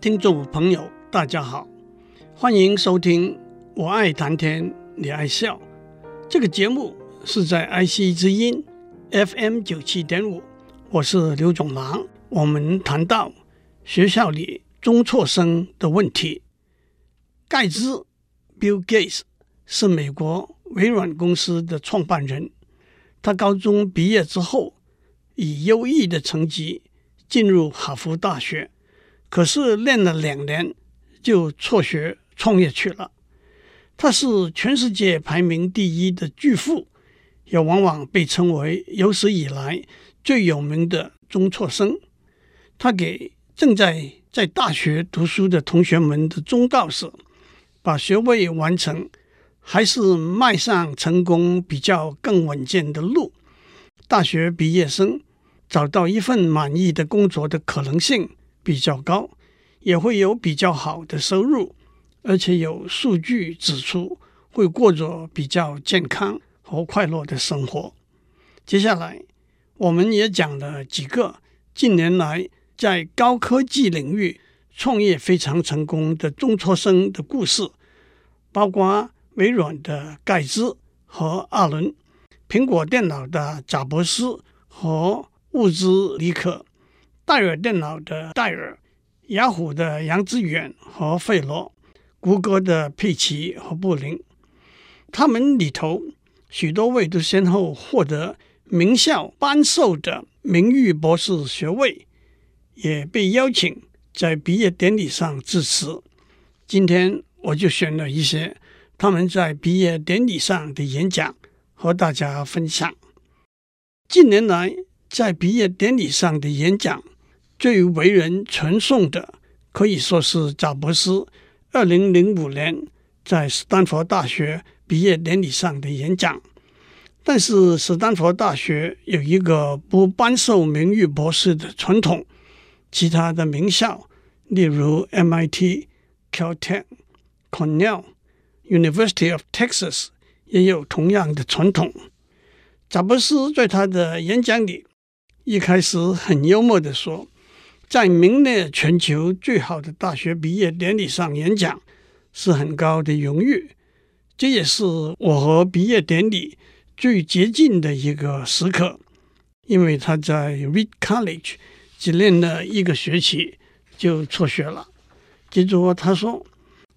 听众朋友，大家好，欢迎收听《我爱谈天，你爱笑》这个节目，是在 IC 之音 FM 九七点五，我是刘总郎。我们谈到学校里中辍生的问题。盖茨 （Bill Gates） 是美国微软公司的创办人。他高中毕业之后，以优异的成绩进入哈佛大学。可是练了两年就辍学创业去了。他是全世界排名第一的巨富，也往往被称为有史以来最有名的中辍生。他给正在在大学读书的同学们的忠告是：把学位完成，还是迈上成功比较更稳健的路。大学毕业生找到一份满意的工作的可能性比较高，也会有比较好的收入，而且有数据指出会过着比较健康和快乐的生活。接下来，我们也讲了几个近年来在高科技领域创业非常成功的中辍生的故事，包括微软的盖茨和阿伦，苹果电脑的贾伯斯和乌兹里克。戴尔电脑的戴尔，雅虎的杨致远和费罗，谷歌的佩奇和布林，他们里头许多位都先后获得名校颁授的名誉博士学位，也被邀请在毕业典礼上致辞。今天我就选了一些他们在毕业典礼上的演讲和大家分享。近年来在毕业典礼上的演讲。最为人传颂的，可以说是贾伯斯二零零五年在斯坦福大学毕业典礼上的演讲。但是，斯坦福大学有一个不颁授名誉博士的传统，其他的名校，例如 MIT、Caltech、Cornell、University of Texas，也有同样的传统。贾伯斯在他的演讲里一开始很幽默地说。在名列全球最好的大学毕业典礼上演讲是很高的荣誉，这也是我和毕业典礼最接近的一个时刻，因为他在 Reed College 只练了一个学期就辍学了。接着他说：“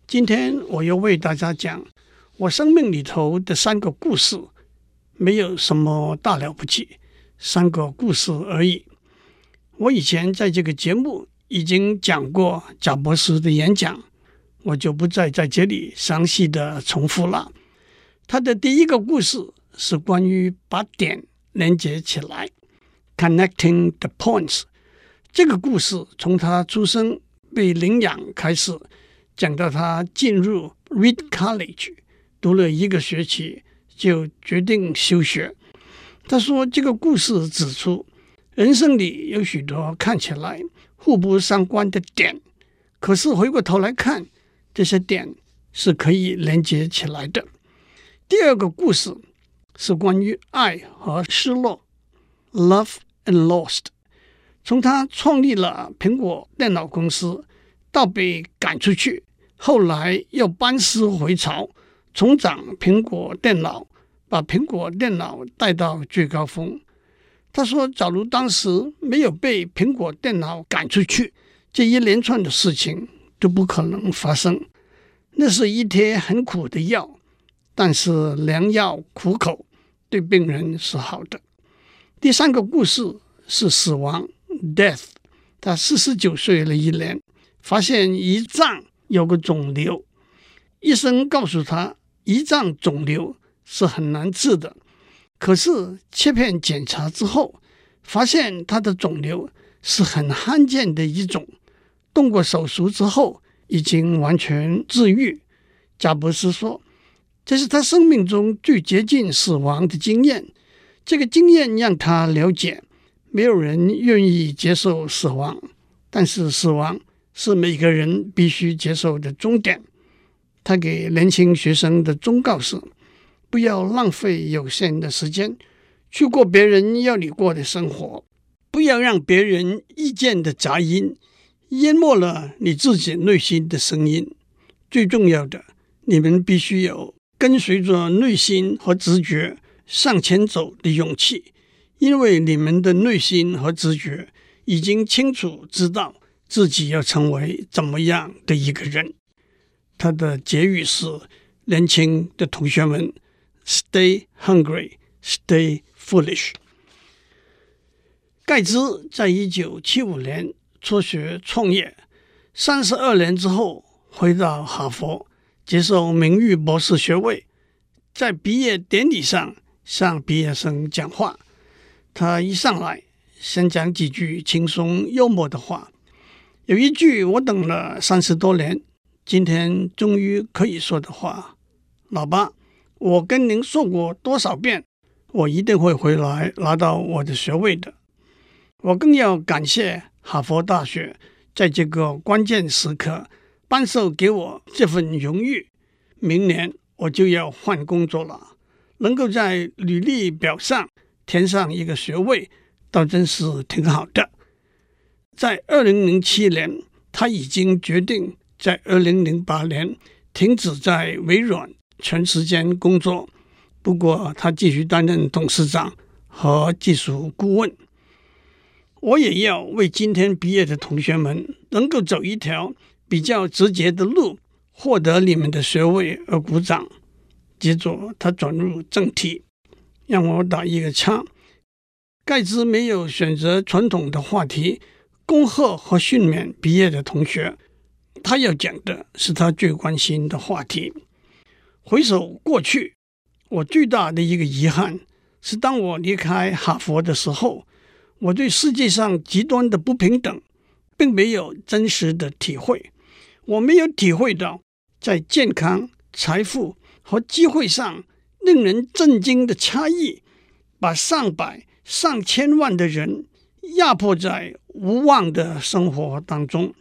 今天我要为大家讲我生命里头的三个故事，没有什么大了不起，三个故事而已。”我以前在这个节目已经讲过贾博士的演讲，我就不再在这里详细的重复了。他的第一个故事是关于把点连接起来，connecting the points。这个故事从他出生被领养开始，讲到他进入 Reed College 读了一个学期就决定休学。他说这个故事指出。人生里有许多看起来互不相关的点，可是回过头来看，这些点是可以连接起来的。第二个故事是关于爱和失落，Love and Lost。从他创立了苹果电脑公司，到被赶出去，后来又班师回朝，重掌苹果电脑，把苹果电脑带到最高峰。他说：“假如当时没有被苹果电脑赶出去，这一连串的事情都不可能发生。那是一贴很苦的药，但是良药苦口，对病人是好的。”第三个故事是死亡 （death）。他四十九岁了一年，发现胰脏有个肿瘤，医生告诉他，胰脏肿瘤是很难治的。可是切片检查之后，发现他的肿瘤是很罕见的一种，动过手术之后已经完全治愈。贾博士说：“这是他生命中最接近死亡的经验。这个经验让他了解，没有人愿意接受死亡，但是死亡是每个人必须接受的终点。”他给年轻学生的忠告是。不要浪费有限的时间去过别人要你过的生活，不要让别人意见的杂音淹没了你自己内心的声音。最重要的，你们必须有跟随着内心和直觉向前走的勇气，因为你们的内心和直觉已经清楚知道自己要成为怎么样的一个人。他的结语是：年轻的同学们，Stay hungry, stay foolish。盖茨在一九七五年辍学创业，三十二年之后回到哈佛接受名誉博士学位。在毕业典礼上向毕业生讲话，他一上来先讲几句轻松幽默的话。有一句我等了三十多年，今天终于可以说的话：“老爸，我跟您说过多少遍，我一定会回来拿到我的学位的。”我更要感谢哈佛大学在这个关键时刻颁授给我这份荣誉。明年我就要换工作了，能够在履历表上填上一个学位，倒真是挺好的。在二零零七年，他已经决定在二零零八年停止在微软全时间工作，不过他继续担任董事长和技术顾问。我也要为今天毕业的同学们能够走一条比较直接的路，获得你们的学位而鼓掌。接着他转入正题，让我打一个叉。盖茨没有选择传统的话题，恭贺和训勉毕业的同学。他要讲的是他最关心的话题。回首过去，我最大的一个遗憾是，当我离开哈佛的时候。我对世界上极端的不平等，并没有真实的体会。我没有体会到，在健康、财富和机会上令人震惊的差异，把上百、上千万的人压迫在无望的生活当中。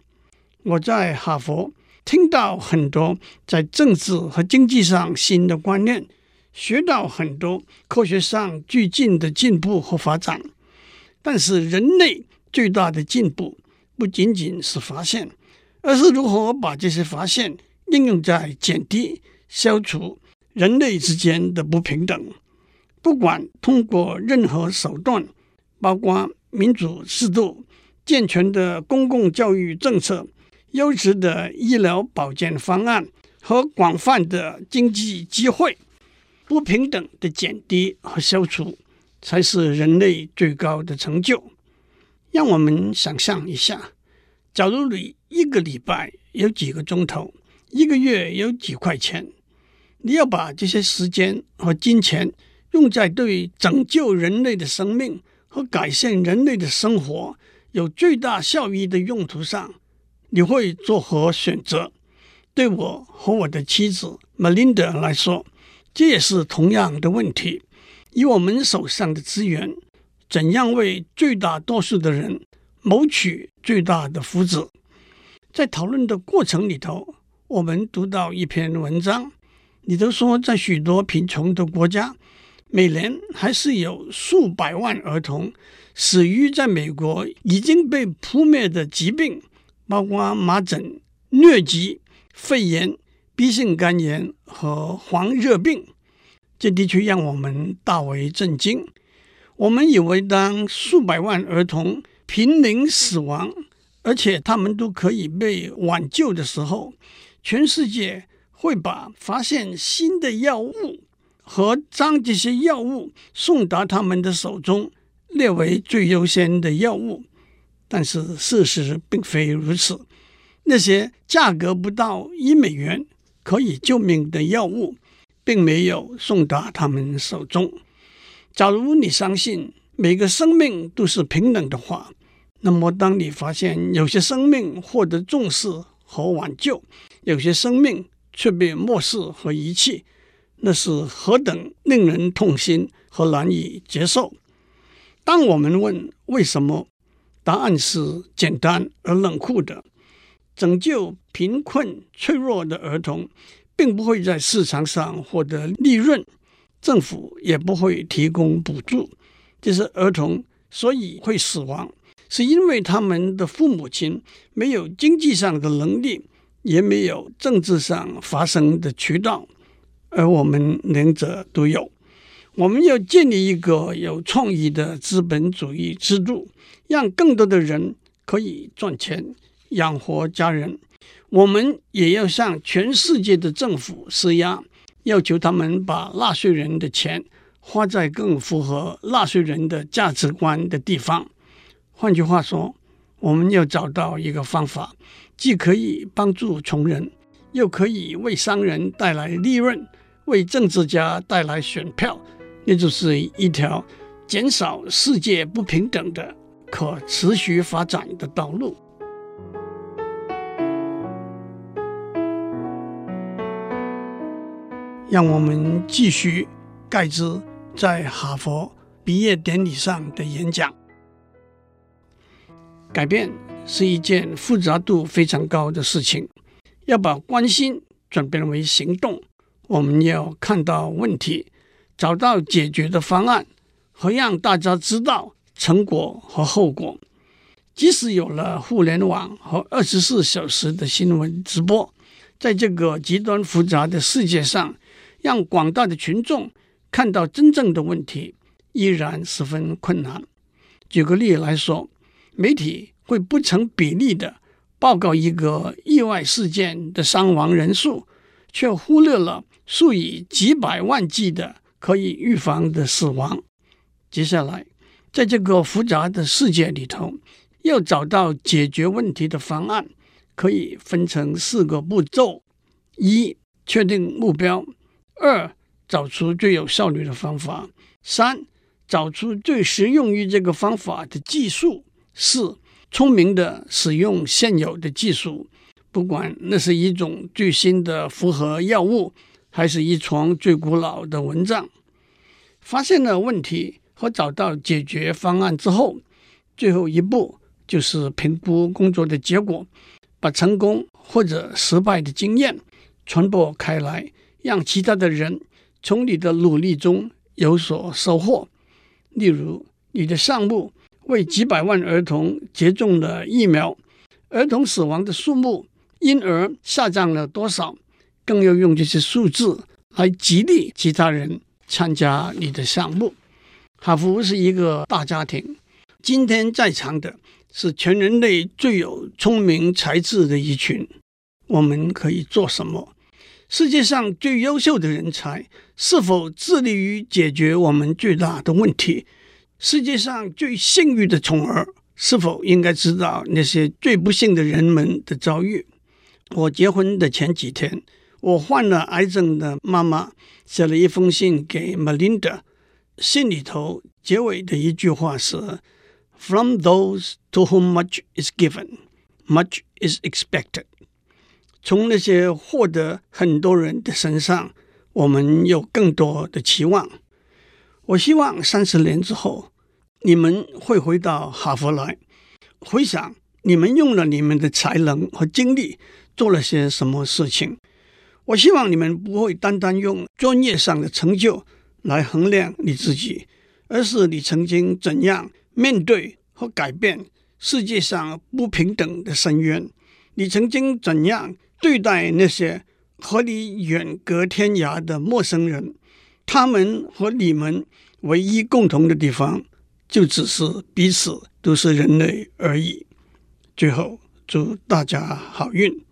我在哈佛听到很多在政治和经济上新的观念，学到很多科学上最近的进步和发展。但是，人类最大的进步不仅仅是发现，而是如何把这些发现应用在减低、消除人类之间的不平等。不管通过任何手段，包括民主制度、健全的公共教育政策、优质的医疗保健方案和广泛的经济机会，不平等的减低和消除。才是人类最高的成就。让我们想象一下，假如你一个礼拜有几个钟头，一个月有几块钱，你要把这些时间和金钱用在对拯救人类的生命和改善人类的生活有最大效益的用途上，你会作何选择？对我和我的妻子 Melinda 来说，这也是同样的问题。以我们手上的资源，怎样为最大多数的人谋取最大的福祉？在讨论的过程里头，我们读到一篇文章，里头说，在许多贫穷的国家，每年还是有数百万儿童死于在美国已经被扑灭的疾病，包括麻疹、疟疾、肺炎、鼻性肝炎和黄热病。这的确让我们大为震惊。我们以为，当数百万儿童濒临死亡，而且他们都可以被挽救的时候，全世界会把发现新的药物和将这些药物送达他们的手中列为最优先的药物。但是事实并非如此。那些价格不到一美元可以救命的药物，并没有送达他们手中。假如你相信每个生命都是平等的话，那么当你发现有些生命获得重视和挽救，有些生命却被漠视和遗弃，那是何等令人痛心和难以接受！当我们问为什么，答案是简单而冷酷的：拯救贫困脆弱的儿童。并不会在市场上获得利润，政府也不会提供补助。这些儿童所以会死亡，是因为他们的父母亲没有经济上的能力，也没有政治上发声的渠道，而我们两者都有。我们要建立一个有创意的资本主义制度，让更多的人可以赚钱养活家人。我们也要向全世界的政府施压，要求他们把纳税人的钱花在更符合纳税人的价值观的地方。换句话说，我们要找到一个方法，既可以帮助穷人，又可以为商人带来利润，为政治家带来选票，那就是一条减少世界不平等的可持续发展的道路。让我们继续盖茨在哈佛毕业典礼上的演讲。改变是一件复杂度非常高的事情，要把关心转变为行动，我们要看到问题，找到解决的方案，和让大家知道成果和后果。即使有了互联网和二十四小时的新闻直播，在这个极端复杂的世界上，让广大的群众看到真正的问题，依然十分困难。举个例来说，媒体会不成比例的报告一个意外事件的伤亡人数，却忽略了数以几百万计的可以预防的死亡。接下来，在这个复杂的世界里头，要找到解决问题的方案，可以分成四个步骤：一、确定目标。二、找出最有效率的方法；三、找出最适用于这个方法的技术；四、聪明地使用现有的技术，不管那是一种最新的复合药物，还是一床最古老的蚊帐。发现了问题和找到解决方案之后，最后一步就是评估工作的结果，把成功或者失败的经验传播开来。让其他的人从你的努力中有所收获。例如，你的项目为几百万儿童接种了疫苗，儿童死亡的数目因而下降了多少？更要用这些数字来激励其他人参加你的项目。哈佛是一个大家庭，今天在场的是全人类最有聪明才智的一群。我们可以做什么？世界上最优秀的人才是否致力于解决我们最大的问题？世界上最幸运的宠儿是否应该知道那些最不幸的人们的遭遇？我结婚的前几天，我患了癌症的妈妈写了一封信给 Melinda，信里头结尾的一句话是：“From those to whom much is given, much is expected。”从那些获得很多人的身上，我们有更多的期望。我希望三十年之后，你们会回到哈佛来，回想你们用了你们的才能和精力做了些什么事情。我希望你们不会单单用专业上的成就来衡量你自己，而是你曾经怎样面对和改变世界上不平等的深渊，你曾经怎样。对待那些和你远隔天涯的陌生人，他们和你们唯一共同的地方，就只是彼此都是人类而已。最后，祝大家好运。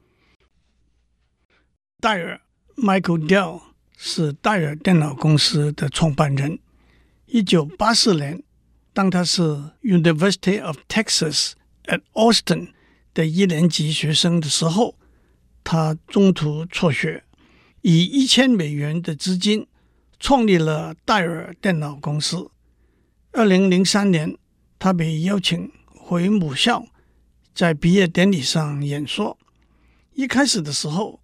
戴尔 Michael Dell 是戴尔电脑公司的创办人。一九八四年，当他是 University of Texas at Austin 的一年级学生的时候。他中途辍学，以一千美元的资金创立了戴尔电脑公司。二零零三年，他被邀请回母校，在毕业典礼上演说。一开始的时候，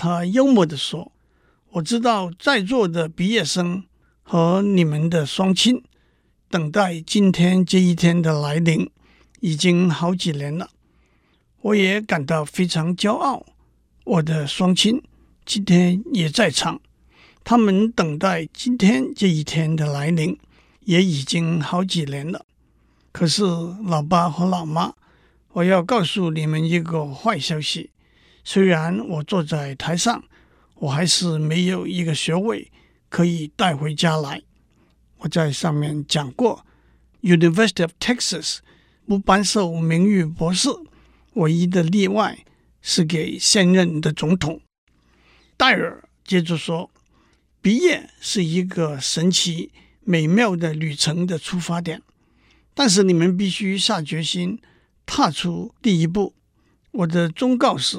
他幽默地说：“我知道在座的毕业生和你们的双亲等待今天这一天的来临已经好几年了，我也感到非常骄傲。”我的双亲今天也在场，他们等待今天这一天的来临，也已经好几年了。可是，老爸和老妈，我要告诉你们一个坏消息：虽然我坐在台上，我还是没有一个学位可以带回家来。我在上面讲过，University of Texas 不颁授名誉博士，唯一的例外是给现任的总统。戴尔接着说：“毕业是一个神奇美妙的旅程的出发点，但是你们必须下决心踏出第一步。我的忠告是：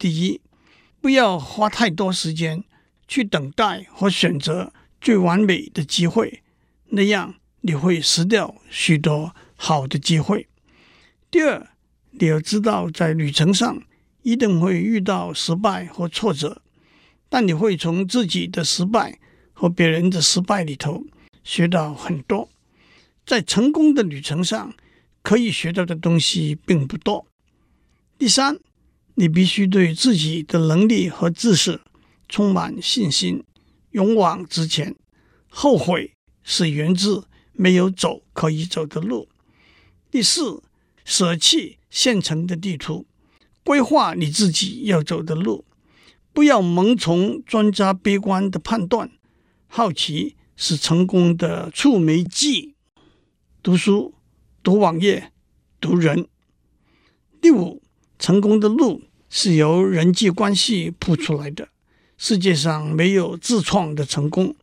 第一，不要花太多时间去等待或选择最完美的机会。”那样你会失掉许多好的机会。第二，你要知道，在旅程上一定会遇到失败和挫折，但你会从自己的失败和别人的失败里头学到很多。在成功的旅程上，可以学到的东西并不多。第三，你必须对自己的能力和知识充满信心，勇往直前。后悔。是源自没有走可以走的路。第四，舍弃现成的地图，规划你自己要走的路，不要盲从专家悲观的判断。好奇是成功的触媒剂。读书、读网页、读人。第五，成功的路是由人际关系铺出来的。世界上没有自创的成功。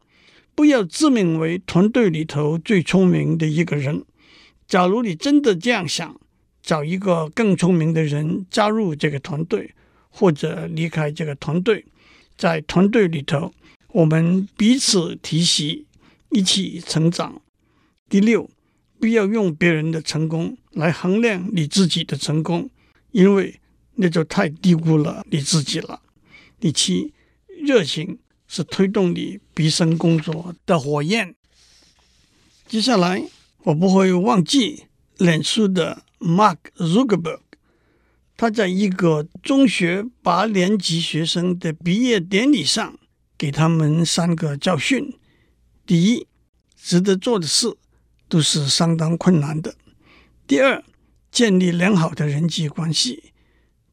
不要自命为团队里头最聪明的一个人。假如你真的这样想，找一个更聪明的人加入这个团队，或者离开这个团队。在团队里头，我们彼此提携，一起成长。第六，不要用别人的成功来衡量你自己的成功，因为那就太低估了你自己了。第七，热情。是推动你毕生工作的火焰。接下来，我不会忘记脸书的 Mark Zuckerberg，他在一个中学八年级学生的毕业典礼上，给他们三个教训：第一，值得做的事都是相当困难的；第二，建立良好的人际关系；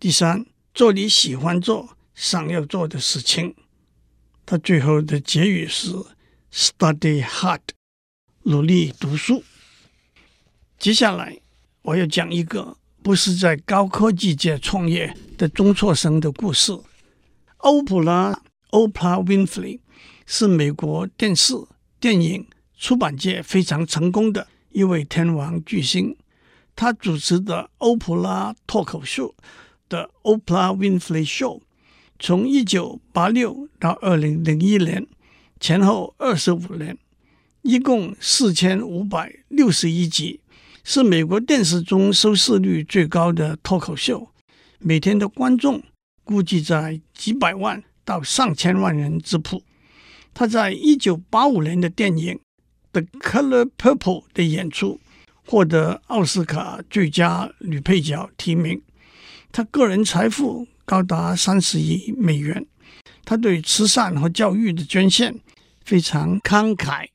第三，做你喜欢做、想要做的事情。他最后的结语是：“Study hard，努力读书。”接下来我要讲一个不是在高科技界创业的中辍生的故事。欧普拉 （Oprah Winfrey） 是美国电视、电影、出版界非常成功的一位天王巨星。他主持的欧普拉脱口秀的 Oprah Winfrey Show。从一九八六到二零零一年，前后二十五年，一共四千五百六十一集，是美国电视中收视率最高的脱口秀。每天的观众估计在几百万到上千万人之谱。他在一九八五年的电影《The Color Purple》的演出，获得奥斯卡最佳女配角提名。他个人财富。高达三十亿美元，他对慈善和教育的捐献非常慷慨。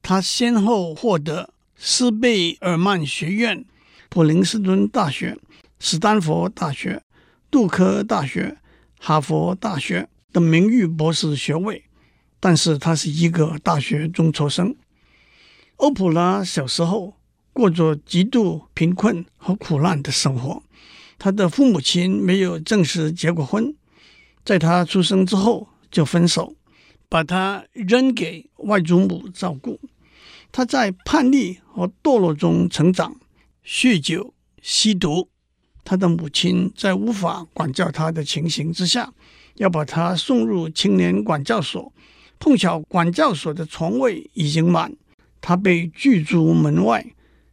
他先后获得斯贝尔曼学院、普林斯顿大学、斯坦福大学、杜克大学、哈佛大学的名誉博士学位，但是他是一个大学中辍生。欧普拉小时候过着极度贫困和苦难的生活。他的父母亲没有正式结过婚，在他出生之后就分手，把他扔给外祖母照顾。他在叛逆和堕落中成长，酗酒、吸毒。他的母亲在无法管教他的情形之下，要把他送入青年管教所。碰巧管教所的床位已经满，他被拒诸门外。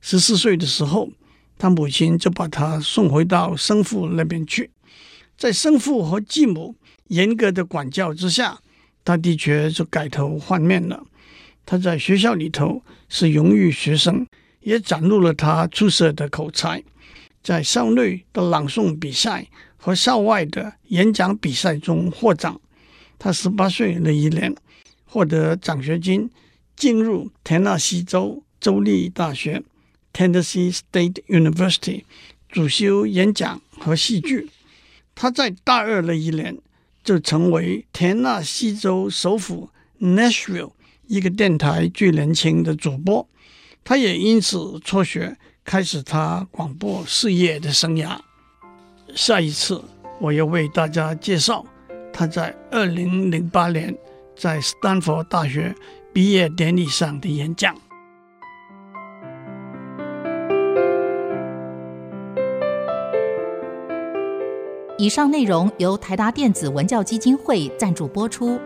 十四岁的时候。他母亲就把他送回到生父那边去，在生父和继母严格的管教之下，他的确就改头换面了。他在学校里头是荣誉学生，也展露了他出色的口才。在校内的朗诵比赛和校外的演讲比赛中获奖。他十八岁那一年获得奖学金，进入田纳西州州立大学。Tennessee State University，主修演讲和戏剧。他在大二的一年就成为田纳西州首府 Nashville 一个电台最年轻的主播。他也因此辍学，开始他广播事业的生涯。下一次，我要为大家介绍他在二零零八年在斯坦福大学毕业典礼上的演讲。以上内容由台达电子文教基金会赞助播出。